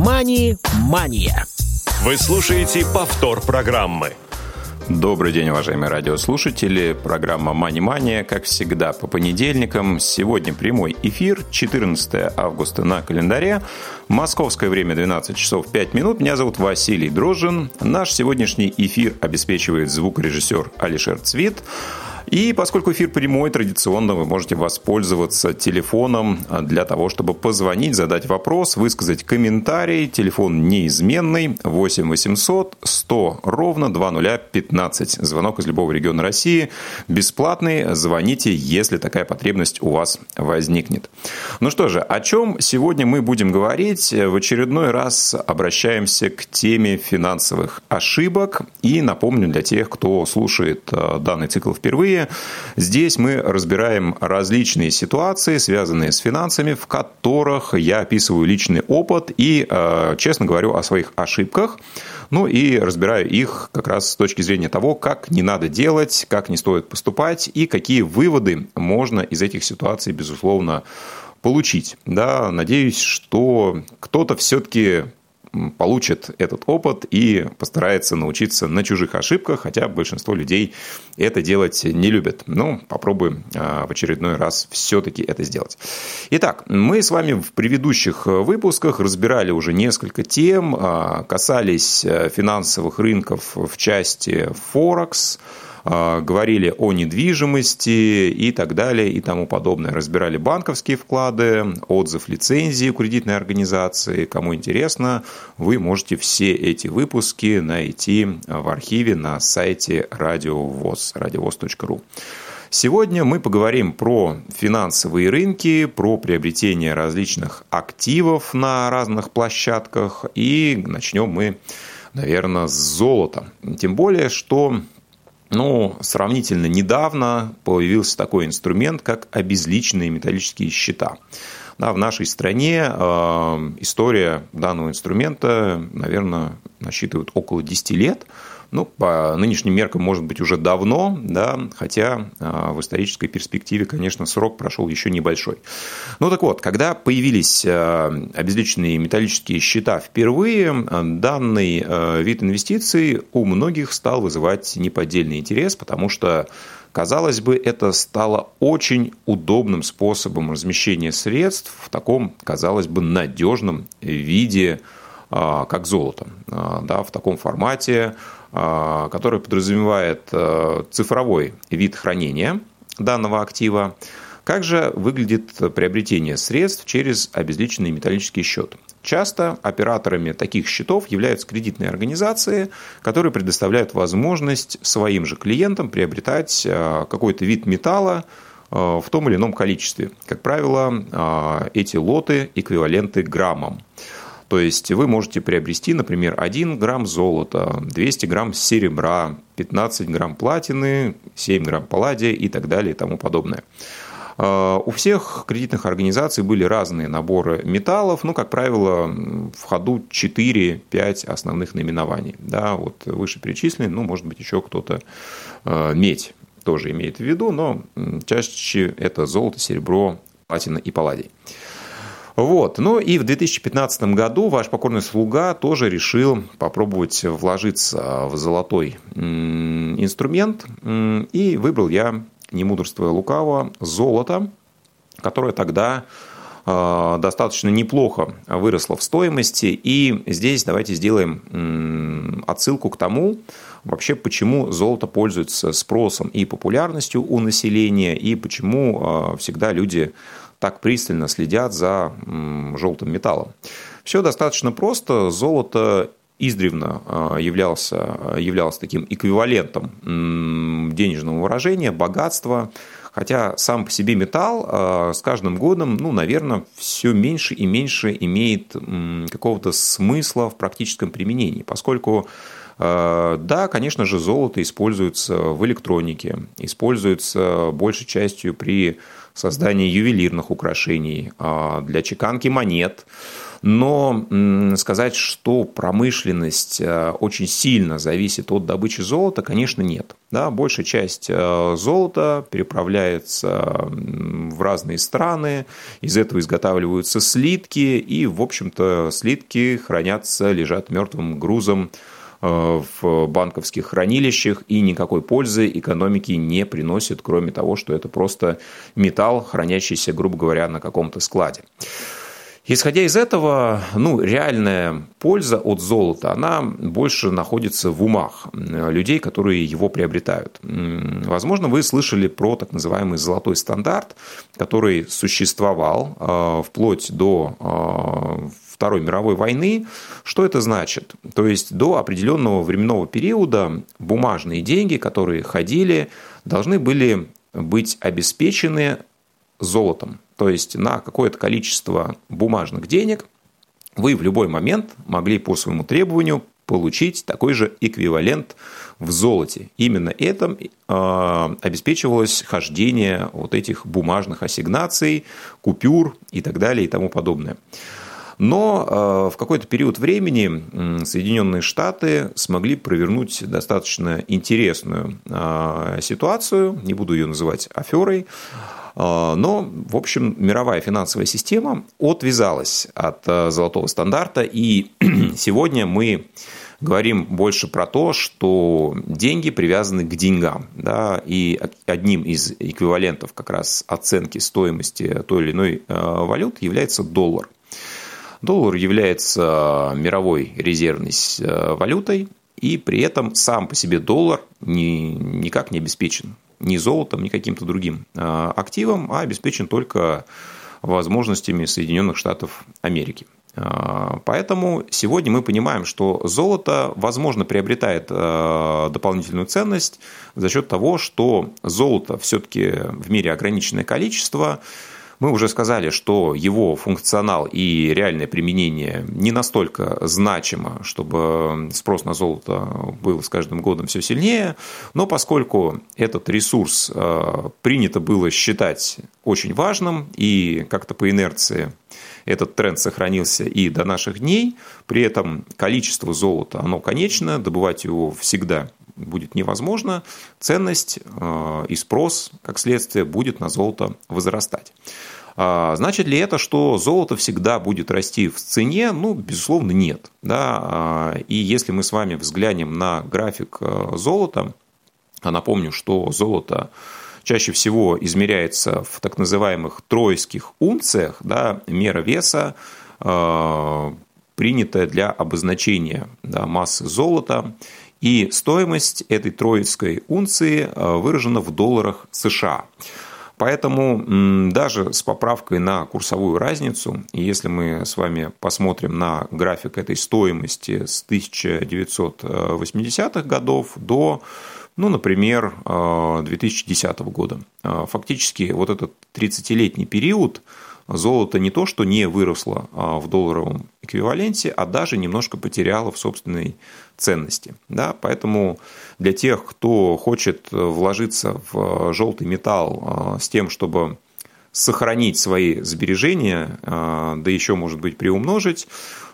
«Мани-мания». Вы слушаете повтор программы. Добрый день, уважаемые радиослушатели. Программа «Мани-мания», как всегда, по понедельникам. Сегодня прямой эфир, 14 августа на календаре. Московское время 12 часов 5 минут. Меня зовут Василий Дрожжин. Наш сегодняшний эфир обеспечивает звукорежиссер Алишер Цвит. И поскольку эфир прямой, традиционно вы можете воспользоваться телефоном для того, чтобы позвонить, задать вопрос, высказать комментарий. Телефон неизменный 8 800 100 ровно 2015. Звонок из любого региона России бесплатный. Звоните, если такая потребность у вас возникнет. Ну что же, о чем сегодня мы будем говорить? В очередной раз обращаемся к теме финансовых ошибок. И напомню для тех, кто слушает э, данный цикл впервые, Здесь мы разбираем различные ситуации, связанные с финансами, в которых я описываю личный опыт и, э, честно говорю, о своих ошибках. Ну и разбираю их как раз с точки зрения того, как не надо делать, как не стоит поступать и какие выводы можно из этих ситуаций, безусловно, получить. Да, надеюсь, что кто-то все-таки получит этот опыт и постарается научиться на чужих ошибках, хотя большинство людей это делать не любят. Ну, попробуем а, в очередной раз все-таки это сделать. Итак, мы с вами в предыдущих выпусках разбирали уже несколько тем, а, касались э, финансовых рынков в части Форекс, говорили о недвижимости и так далее и тому подобное. Разбирали банковские вклады, отзыв лицензии кредитной организации. Кому интересно, вы можете все эти выпуски найти в архиве на сайте радиовоз, радиовоз.ру. Сегодня мы поговорим про финансовые рынки, про приобретение различных активов на разных площадках. И начнем мы, наверное, с золота. Тем более, что ну, сравнительно недавно появился такой инструмент, как обезличенные металлические счета. Да, в нашей стране э, история данного инструмента, наверное, насчитывает около 10 лет – ну, по нынешним меркам, может быть, уже давно, да, хотя а, в исторической перспективе, конечно, срок прошел еще небольшой. Ну, так вот, когда появились а, обезличенные металлические счета впервые, данный а, вид инвестиций у многих стал вызывать неподдельный интерес, потому что Казалось бы, это стало очень удобным способом размещения средств в таком, казалось бы, надежном виде, как золото. Да, в таком формате, а, который подразумевает э, цифровой вид хранения данного актива. Как же выглядит приобретение средств через обезличенный металлический счет? Часто операторами таких счетов являются кредитные организации, которые предоставляют возможность своим же клиентам приобретать э, какой-то вид металла э, в том или ином количестве. Как правило, эти лоты эквиваленты граммам. То есть вы можете приобрести, например, 1 грамм золота, 200 грамм серебра, 15 грамм платины, 7 грамм палладия и так далее и тому подобное. А, у всех кредитных организаций были разные наборы металлов, ну, как правило, в ходу 4-5 основных наименований. Да, вот выше перечисленные, ну, может быть, еще кто-то а, медь тоже имеет в виду, но чаще это золото, серебро, платина и палладий. Вот. Ну и в 2015 году ваш покорный слуга тоже решил попробовать вложиться в золотой инструмент. И выбрал я, не мудрствуя лукаво, золото, которое тогда а, достаточно неплохо выросло в стоимости. И здесь давайте сделаем отсылку к тому, вообще почему золото пользуется спросом и популярностью у населения, и почему а, всегда люди так пристально следят за желтым металлом. Все достаточно просто. Золото издревно а, являлся, являлся таким эквивалентом денежного выражения, богатства, хотя сам по себе металл а, с каждым годом, ну, наверное, все меньше и меньше имеет какого-то смысла в практическом применении, поскольку а, да, конечно же, золото используется в электронике, используется большей частью при создание ювелирных украшений, а, для чеканки монет. Но сказать, что промышленность э, очень сильно зависит от добычи золота, конечно, нет. Да, большая часть э, золота переправляется в разные страны, из этого изготавливаются слитки, и, в общем-то, слитки хранятся, лежат мертвым грузом в банковских хранилищах и никакой пользы экономике не приносит, кроме того, что это просто металл, хранящийся, грубо говоря, на каком-то складе. Исходя из этого, ну, реальная польза от золота, она больше находится в умах людей, которые его приобретают. Возможно, вы слышали про так называемый золотой стандарт, который существовал э, вплоть до э, Второй мировой войны. Что это значит? То есть до определенного временного периода бумажные деньги, которые ходили, должны были быть обеспечены золотом. То есть на какое-то количество бумажных денег вы в любой момент могли по своему требованию получить такой же эквивалент в золоте. Именно это э, обеспечивалось хождение вот этих бумажных ассигнаций, купюр и так далее и тому подобное. Но э, в какой-то период времени Соединенные Штаты смогли провернуть достаточно интересную э, ситуацию, не буду ее называть аферой, а, но, в общем, мировая финансовая система отвязалась от э, золотого стандарта, и сегодня мы говорим больше про то, что деньги привязаны к деньгам. Да, и одним из эквивалентов как раз оценки стоимости той или иной э, валюты является доллар. Доллар является мировой резервной э, валютой, и при этом сам по себе доллар ни, никак не обеспечен ни золотом, ни каким-то другим а, активом, а обеспечен только возможностями Соединенных Штатов Америки. А, поэтому сегодня мы понимаем, что золото, возможно, приобретает а, дополнительную ценность за счет того, что золото все-таки в мире ограниченное количество, мы уже сказали, что его функционал и реальное применение не настолько значимо, чтобы спрос на золото был с каждым годом все сильнее, но поскольку этот ресурс э, принято было считать очень важным и как-то по инерции этот тренд сохранился и до наших дней, при этом количество золота, оно конечно, добывать его всегда будет невозможно, ценность э, и спрос, как следствие, будет на золото возрастать. А, значит ли это, что золото всегда будет расти в цене? Ну, безусловно, нет. Да? А, и если мы с вами взглянем на график э, золота, напомню, что золото чаще всего измеряется в так называемых тройских унциях, да, мера веса, принятая для обозначения да, массы золота. И стоимость этой троицкой унции э, выражена в долларах США. Поэтому даже с поправкой на курсовую разницу, если мы с вами посмотрим на график этой стоимости с 1980-х годов до, ну, например, 2010 э, года, э, фактически вот этот 30-летний период – золото не то, что не выросло а, в долларовом эквиваленте, а даже немножко потеряло в собственной ценности. Да? Поэтому для тех, кто хочет вложиться в желтый металл а, с тем, чтобы сохранить свои сбережения, а, да еще, может быть, приумножить,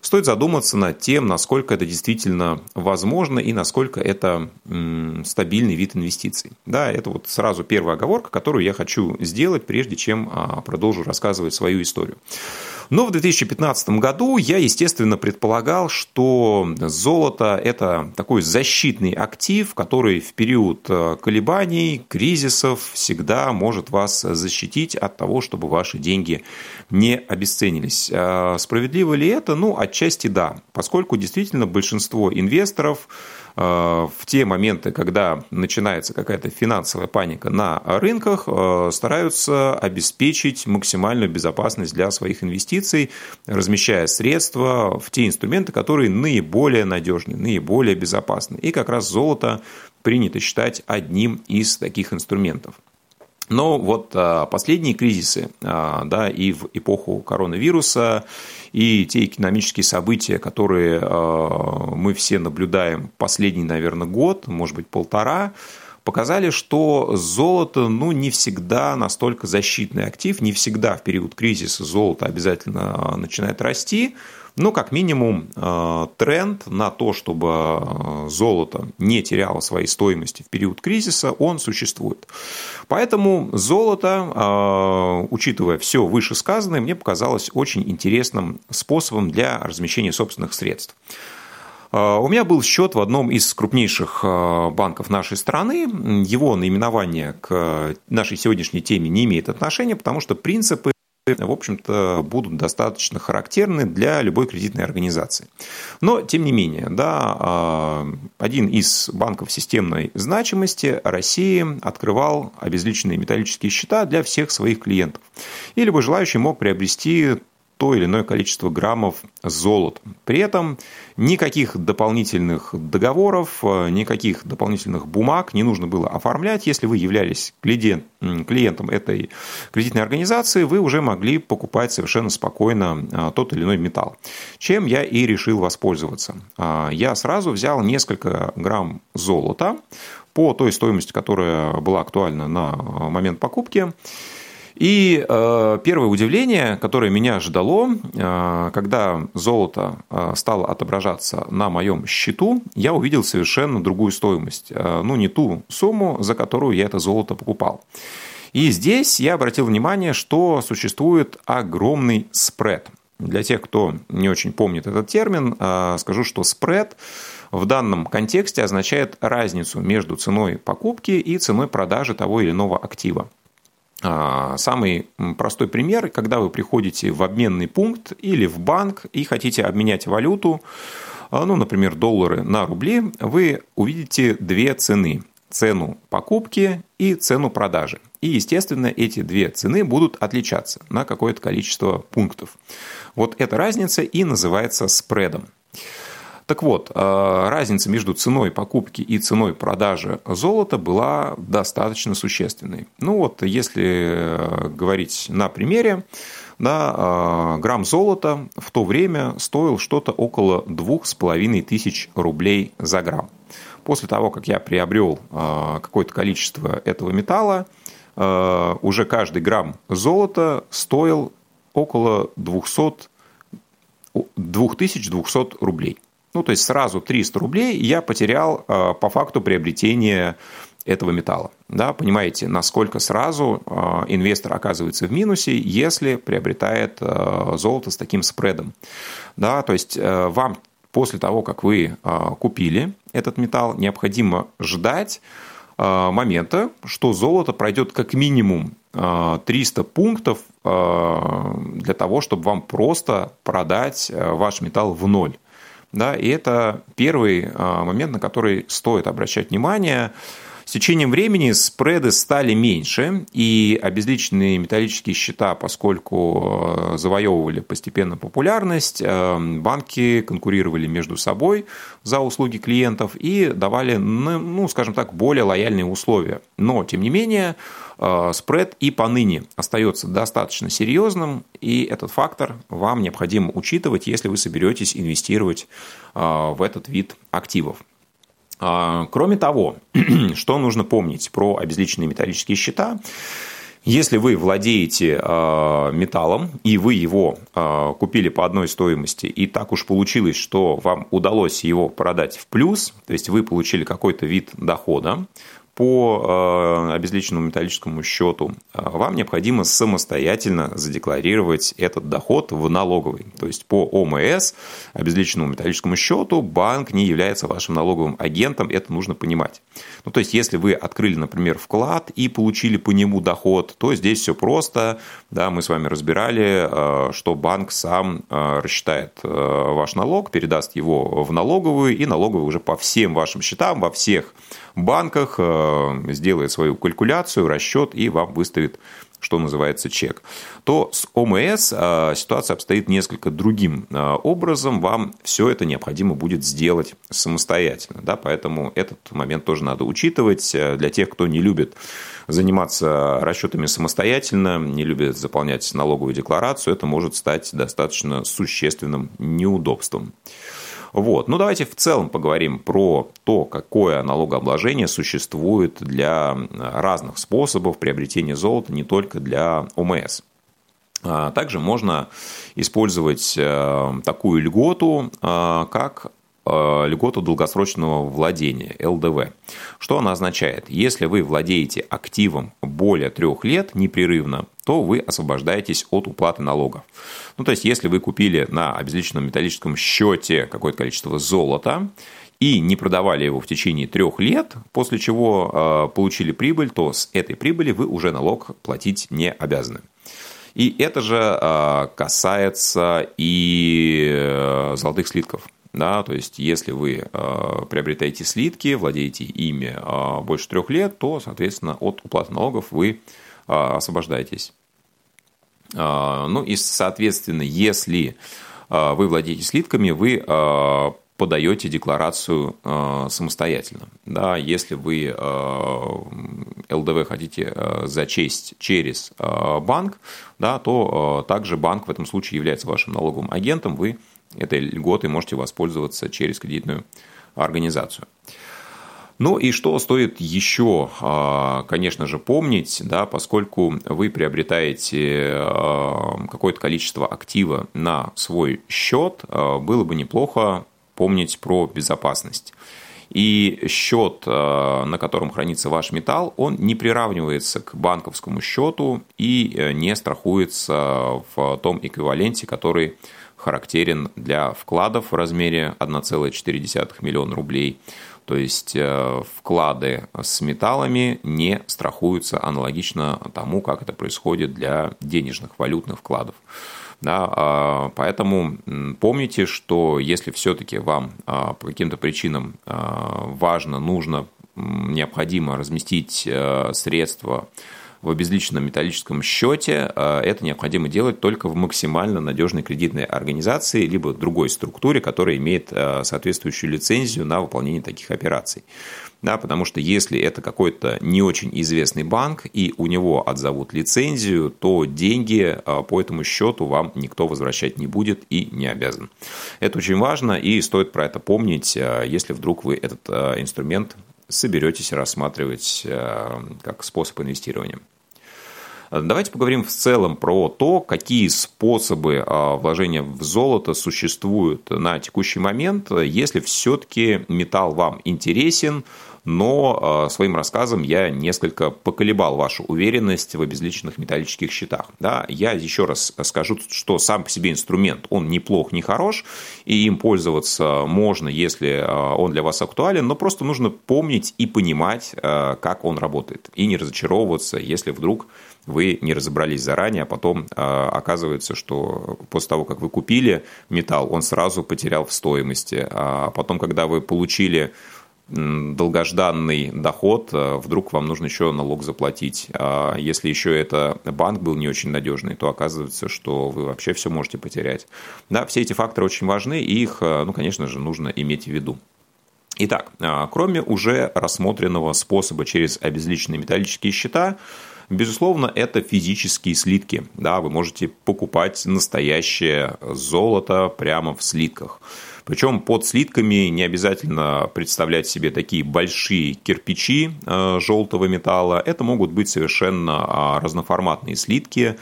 стоит задуматься над тем, насколько это действительно возможно и насколько это стабильный вид инвестиций. Да, это вот сразу первая оговорка, которую я хочу сделать, прежде чем а, продолжу рассказывать свою историю. Но в 2015 году я, естественно, предполагал, что золото – это такой защитный актив, который в период э, колебаний, кризисов всегда может вас защитить от того, чтобы ваши деньги не обесценились. А справедливо ли это? Ну, отчасти да, поскольку действительно большинство инвесторов Э, в те моменты, когда начинается какая-то финансовая паника на рынках, э, стараются обеспечить максимальную безопасность для своих инвестиций, размещая средства в те инструменты, которые наиболее надежны, наиболее безопасны. И как раз золото принято считать одним из таких инструментов. Но вот а, последние кризисы, а, да, и в эпоху коронавируса, и те экономические события, которые а, мы все наблюдаем последний, наверное, год, может быть, полтора, показали, что золото ну, не всегда настолько защитный актив, не всегда в период кризиса золото обязательно начинает расти, ну, как минимум, э, тренд на то, чтобы э, золото не теряло своей стоимости в период кризиса, он существует. Поэтому золото, э, учитывая все вышесказанное, мне показалось очень интересным способом для размещения собственных средств. У меня был счет в одном из крупнейших банков нашей страны. Его наименование к нашей сегодняшней теме не имеет отношения, потому что принципы в общем-то, будут достаточно характерны для любой кредитной организации. Но, тем не менее, да, а, один из банков системной значимости России открывал обезличенные металлические счета для всех своих клиентов. И любой желающий мог приобрести то или иное количество граммов золота. При этом никаких дополнительных договоров, э, никаких дополнительных бумаг не нужно было оформлять. Если вы являлись клиентом этой кредитной организации, вы уже могли покупать совершенно спокойно э, тот или иной металл. Чем я и решил воспользоваться. А, я сразу взял несколько грамм золота по той стоимости, которая была актуальна на момент покупки. И э, первое удивление, которое меня ждало, э, когда золото э, стало отображаться на моем счету, я увидел совершенно другую стоимость. Э, ну, не ту сумму, за которую я это золото покупал. И здесь я обратил внимание, что существует огромный спред. Для тех, кто не очень помнит этот термин, э, скажу, что спред в данном контексте означает разницу между ценой покупки и ценой продажи того или иного актива. А, самый простой пример, когда вы приходите в обменный пункт или в банк и хотите обменять валюту, а, ну, например, доллары на рубли, вы увидите две цены. Цену покупки и цену продажи. И, естественно, эти две цены будут отличаться на какое-то количество пунктов. Вот эта разница и называется спредом. Так вот, э, разница между ценой покупки и ценой продажи золота была достаточно существенной. Ну вот, если э, говорить на примере, да, э, грамм золота в то время стоил что-то около двух с половиной тысяч рублей за грамм. После того, как я приобрел какое-то количество этого металла, уже каждый грамм золота стоил около 200, 2200 рублей. Ну, то есть сразу 300 рублей я потерял э, по факту приобретения этого металла. Да, понимаете, насколько сразу э, инвестор оказывается в минусе, если приобретает э, золото с таким спредом. Да, то есть вам после того, как вы купили этот металл, необходимо ждать момента, что золото пройдет как минимум 300 пунктов для того, чтобы вам просто продать ваш металл в ноль. Да, и это первый а, момент, на который стоит обращать внимание. С течением времени спреды стали меньше, и обезличенные металлические счета, поскольку а, завоевывали постепенно популярность, а, банки конкурировали между собой за услуги клиентов и давали, ну, скажем так, более лояльные условия. Но, тем не менее, спред и поныне остается достаточно серьезным, и этот фактор вам необходимо учитывать, если вы соберетесь инвестировать э, в этот вид активов. Э, кроме того, что нужно помнить про обезличенные металлические счета, если вы владеете металлом и вы его купили по одной стоимости, и так уж получилось, что вам удалось его продать в плюс, то есть вы получили какой-то вид дохода, по э, обезличенному металлическому счету, э, вам необходимо самостоятельно задекларировать этот доход в налоговый. То есть по ОМС, обезличенному металлическому счету, банк не является вашим налоговым агентом, это нужно понимать. Ну, то есть, если вы открыли, например, вклад и получили по нему доход, то здесь все просто. Да, мы с вами разбирали, э, что банк сам рассчитает ваш налог, передаст его в налоговую, и налоговая уже по всем вашим счетам, во всех банках, э, сделает свою калькуляцию, расчет и вам выставит что называется чек, то с ОМС э, ситуация обстоит несколько другим э, образом. Вам все это необходимо будет сделать самостоятельно. Да? Поэтому этот момент тоже надо учитывать. Для тех, кто не любит заниматься расчетами самостоятельно, не любит заполнять налоговую декларацию, это может стать достаточно существенным неудобством. Вот. Ну, давайте в целом поговорим про то, какое налогообложение существует для разных способов приобретения золота, не только для ОМС. А, также можно использовать э, такую льготу, э, как э, льготу долгосрочного владения, ЛДВ. Что она означает? Если вы владеете активом более трех лет непрерывно, то вы освобождаетесь от уплаты налогов. Ну, то есть, если вы купили на обезличенном металлическом счете какое-то количество золота, и не продавали его в течение трех лет, после чего получили прибыль, то с этой прибыли вы уже налог платить не обязаны. И это же а, касается и э, золотых слитков. Да, то есть, если вы а, приобретаете слитки, владеете ими а, больше трех лет, то, соответственно, от уплаты налогов вы освобождаетесь. Ну и, соответственно, если вы владеете слитками, вы подаете декларацию самостоятельно. Да, если вы ЛДВ хотите зачесть через банк, да, то также банк в этом случае является вашим налоговым агентом, вы этой льготой можете воспользоваться через кредитную организацию. Ну и что стоит еще, э, конечно же, помнить, да, поскольку вы приобретаете э, какое-то количество актива на свой счет, было бы неплохо помнить про безопасность. И счет, на котором хранится ваш металл, он не приравнивается к банковскому счету и э, не страхуется в том эквиваленте, который характерен для вкладов в размере 1,4 миллиона рублей. То есть э, вклады с металлами не страхуются аналогично тому, как это происходит для денежных валютных вкладов. Да, а, поэтому помните, что если все-таки вам а, по каким-то причинам а, важно, нужно, необходимо разместить э, средства в обезличенном металлическом счете, это необходимо делать только в максимально надежной кредитной организации, либо другой структуре, которая имеет соответствующую лицензию на выполнение таких операций да, потому что если это какой-то не очень известный банк и у него отзовут лицензию, то деньги а, по этому счету вам никто возвращать не будет и не обязан. Это очень важно и стоит про это помнить, а, если вдруг вы этот а, инструмент соберетесь рассматривать как способ инвестирования. Давайте поговорим в целом про то, какие способы вложения в золото существуют на текущий момент, если все-таки металл вам интересен, но а, своим рассказом я несколько поколебал вашу уверенность в обезличенных металлических счетах. Да, я еще раз скажу, что сам по себе инструмент, он неплох, не хорош, и им пользоваться можно, если а, он для вас актуален, но просто нужно помнить и понимать, а, как он работает, и не разочаровываться, если вдруг вы не разобрались заранее, а потом оказывается, что после того, как вы купили металл, он сразу потерял в стоимости, а потом, когда вы получили долгожданный доход, э, вдруг вам нужно еще налог заплатить. А если еще это банк был не очень надежный, то оказывается, что вы вообще все можете потерять. Да, все эти факторы очень важны, и их, э, ну, конечно же, нужно иметь в виду. Итак, э, кроме уже рассмотренного способа через обезличенные металлические счета, Безусловно, это физические слитки. Да, вы можете покупать настоящее золото прямо в слитках. Причем под слитками не обязательно представлять себе такие большие кирпичи э, желтого металла. Это могут быть совершенно а, разноформатные слитки.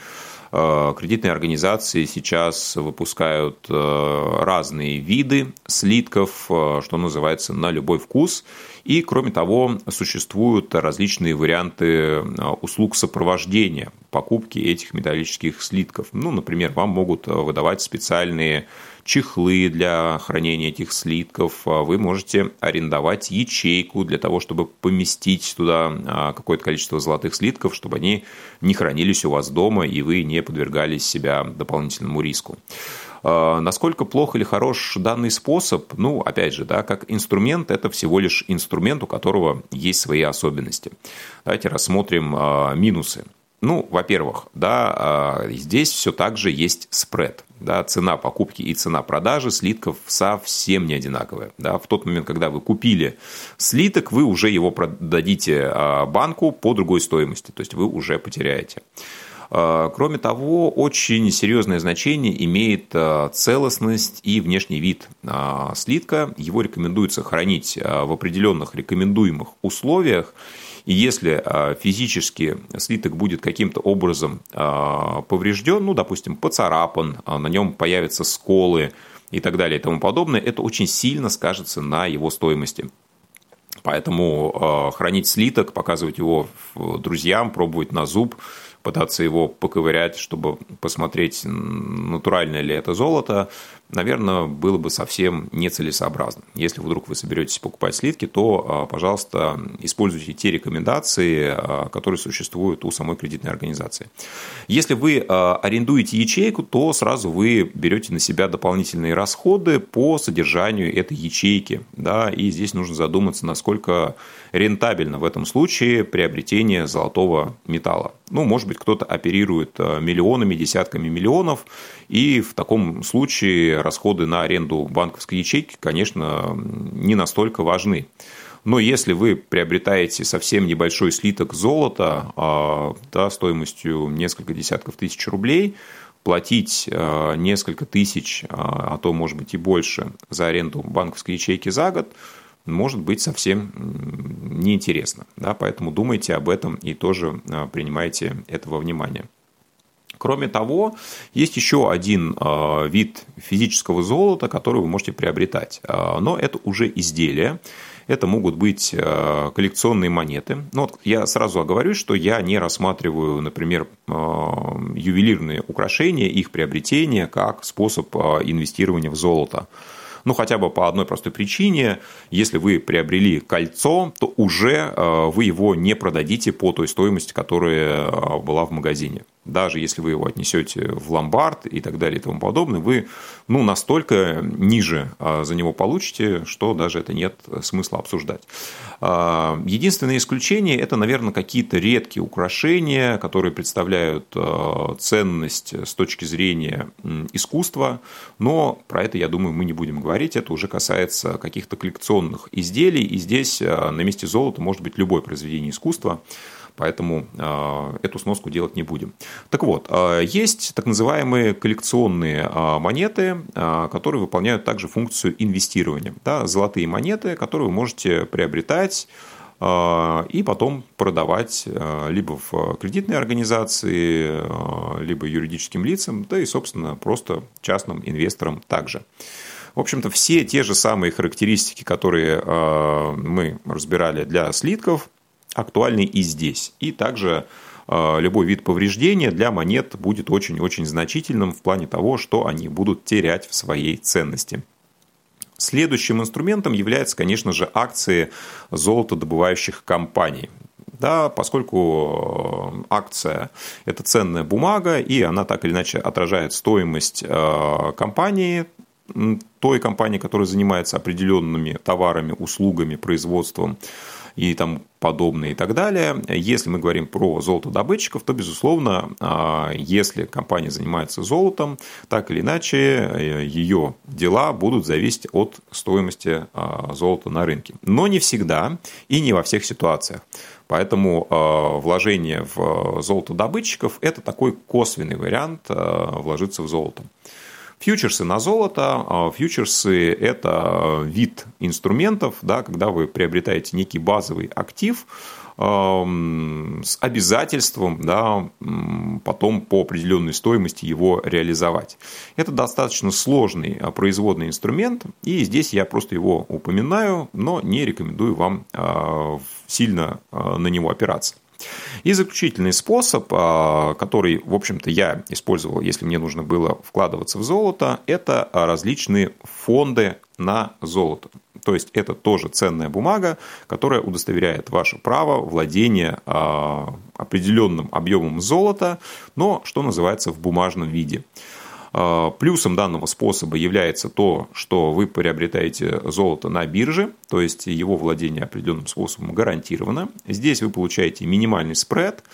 Э, кредитные организации сейчас выпускают э, разные виды слитков, что называется, на любой вкус. И, кроме того, существуют различные варианты услуг сопровождения покупки этих металлических слитков. Ну, например, вам могут выдавать специальные чехлы для хранения этих слитков, а вы можете арендовать ячейку для того, чтобы поместить туда а, какое-то количество золотых слитков, чтобы они не хранились у вас дома и вы не подвергали себя дополнительному риску. А, насколько плох или хорош данный способ? Ну, опять же, да, как инструмент, это всего лишь инструмент, у которого есть свои особенности. Давайте рассмотрим минусы. Ну, во-первых, да, а, здесь все так же есть спред. Да, цена покупки и цена продажи слитков совсем не одинаковая. Да, в тот момент, когда вы купили слиток, вы уже его продадите а, банку по другой стоимости, то есть вы уже потеряете. Кроме того, очень серьезное значение имеет целостность и внешний вид слитка. Его рекомендуется хранить в определенных рекомендуемых условиях. И если физически слиток будет каким-то образом поврежден, ну, допустим, поцарапан, на нем появятся сколы, и так далее и тому подобное, это очень сильно скажется на его стоимости. Поэтому хранить слиток, показывать его друзьям, пробовать на зуб, пытаться его поковырять, чтобы посмотреть, натуральное ли это золото, наверное, было бы совсем нецелесообразно. Если вдруг вы соберетесь покупать слитки, то, а, пожалуйста, используйте те рекомендации, а, которые существуют у самой кредитной организации. Если вы а, арендуете ячейку, то сразу вы берете на себя дополнительные расходы по содержанию этой ячейки. Да, и здесь нужно задуматься, насколько рентабельно в этом случае приобретение золотого металла. Ну, может быть, кто-то оперирует миллионами, десятками миллионов, и в таком случае расходы на аренду банковской ячейки, конечно, не настолько важны. Но если вы приобретаете совсем небольшой слиток золота а, да, стоимостью несколько десятков тысяч рублей, платить а, несколько тысяч, а, а то, может быть, и больше за аренду банковской ячейки за год, может быть совсем неинтересно. Да? Поэтому думайте об этом и тоже принимайте этого внимания. Кроме того, есть еще один а, вид физического золота, который вы можете приобретать. А, но это уже изделия. Это могут быть а, коллекционные монеты. Но вот я сразу оговорюсь, что я не рассматриваю, например, ювелирные украшения, их приобретение как способ инвестирования в золото. Ну, хотя бы по одной простой причине. Если вы приобрели кольцо, то уже вы его не продадите по той стоимости, которая была в магазине даже если вы его отнесете в ломбард и так далее и тому подобное, вы ну, настолько ниже а, за него получите, что даже это нет смысла обсуждать. А, единственное исключение – это, наверное, какие-то редкие украшения, которые представляют а, ценность с точки зрения искусства, но про это, я думаю, мы не будем говорить, это уже касается каких-то коллекционных изделий, и здесь на месте золота может быть любое произведение искусства, поэтому а, эту сноску делать не будем. Так вот, а, есть так называемые коллекционные а, монеты, которые выполняют также функцию инвестирования. Да, золотые монеты, которые вы можете приобретать и потом продавать либо в кредитной организации, либо юридическим лицам, да и, собственно, просто частным инвесторам также. В общем-то, все те же самые характеристики, которые мы разбирали для слитков, актуальны и здесь. И также э, любой вид повреждения для монет будет очень-очень значительным в плане того, что они будут терять в своей ценности. Следующим инструментом является, конечно же, акции золотодобывающих компаний. Да, поскольку э, акция – это ценная бумага, и она так или иначе отражает стоимость э, компании, той компании, которая занимается определенными товарами, услугами, производством, и там подобное и так далее. Если мы говорим про золотодобытчиков, то, безусловно, а, если компания занимается золотом, так или иначе э, ее дела будут зависеть от стоимости а, золота на рынке. Но не всегда и не во всех ситуациях. Поэтому а, вложение в золотодобытчиков – это такой косвенный вариант вложиться в золото. Фьючерсы на золото. А фьючерсы – это вид инструментов, да, когда вы приобретаете некий базовый актив, с обязательством да, потом по определенной стоимости его реализовать. Это достаточно сложный а, производный инструмент, и здесь я просто его упоминаю, но не рекомендую вам а, сильно на него опираться. И заключительный способ, а, который, в общем-то, я использовал, если мне нужно было вкладываться в золото, это различные фонды на золото. То есть это тоже ценная бумага, которая удостоверяет ваше право владения а, определенным объемом золота, но что называется в бумажном виде. А, плюсом данного способа является то, что вы приобретаете золото на бирже, то есть его владение определенным способом гарантировано. Здесь вы получаете минимальный спред,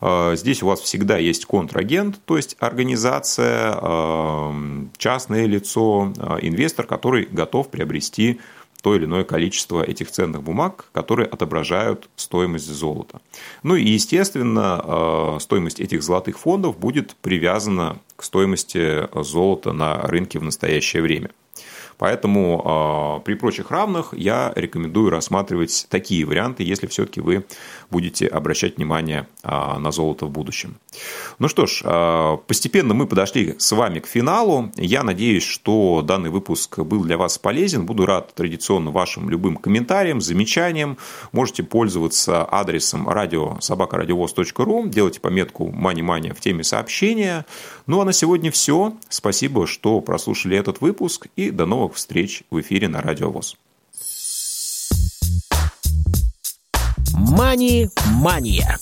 а, Здесь у вас всегда есть контрагент, то есть организация, а, частное лицо, инвестор, который готов приобрести то или иное количество этих ценных бумаг, которые отображают стоимость золота. Ну и, естественно, стоимость этих золотых фондов будет привязана к стоимости золота на рынке в настоящее время. Поэтому при прочих равных я рекомендую рассматривать такие варианты, если все-таки вы будете обращать внимание а, на золото в будущем. Ну что ж, а, постепенно мы подошли с вами к финалу. Я надеюсь, что данный выпуск был для вас полезен. Буду рад традиционно вашим любым комментариям, замечаниям. Можете пользоваться адресом радиособакарадиовоз.ру, делайте пометку «Мани-мания» в теме сообщения. Ну а на сегодня все. Спасибо, что прослушали этот выпуск и до новых встреч в эфире на Радио ВОЗ. Мани-мания.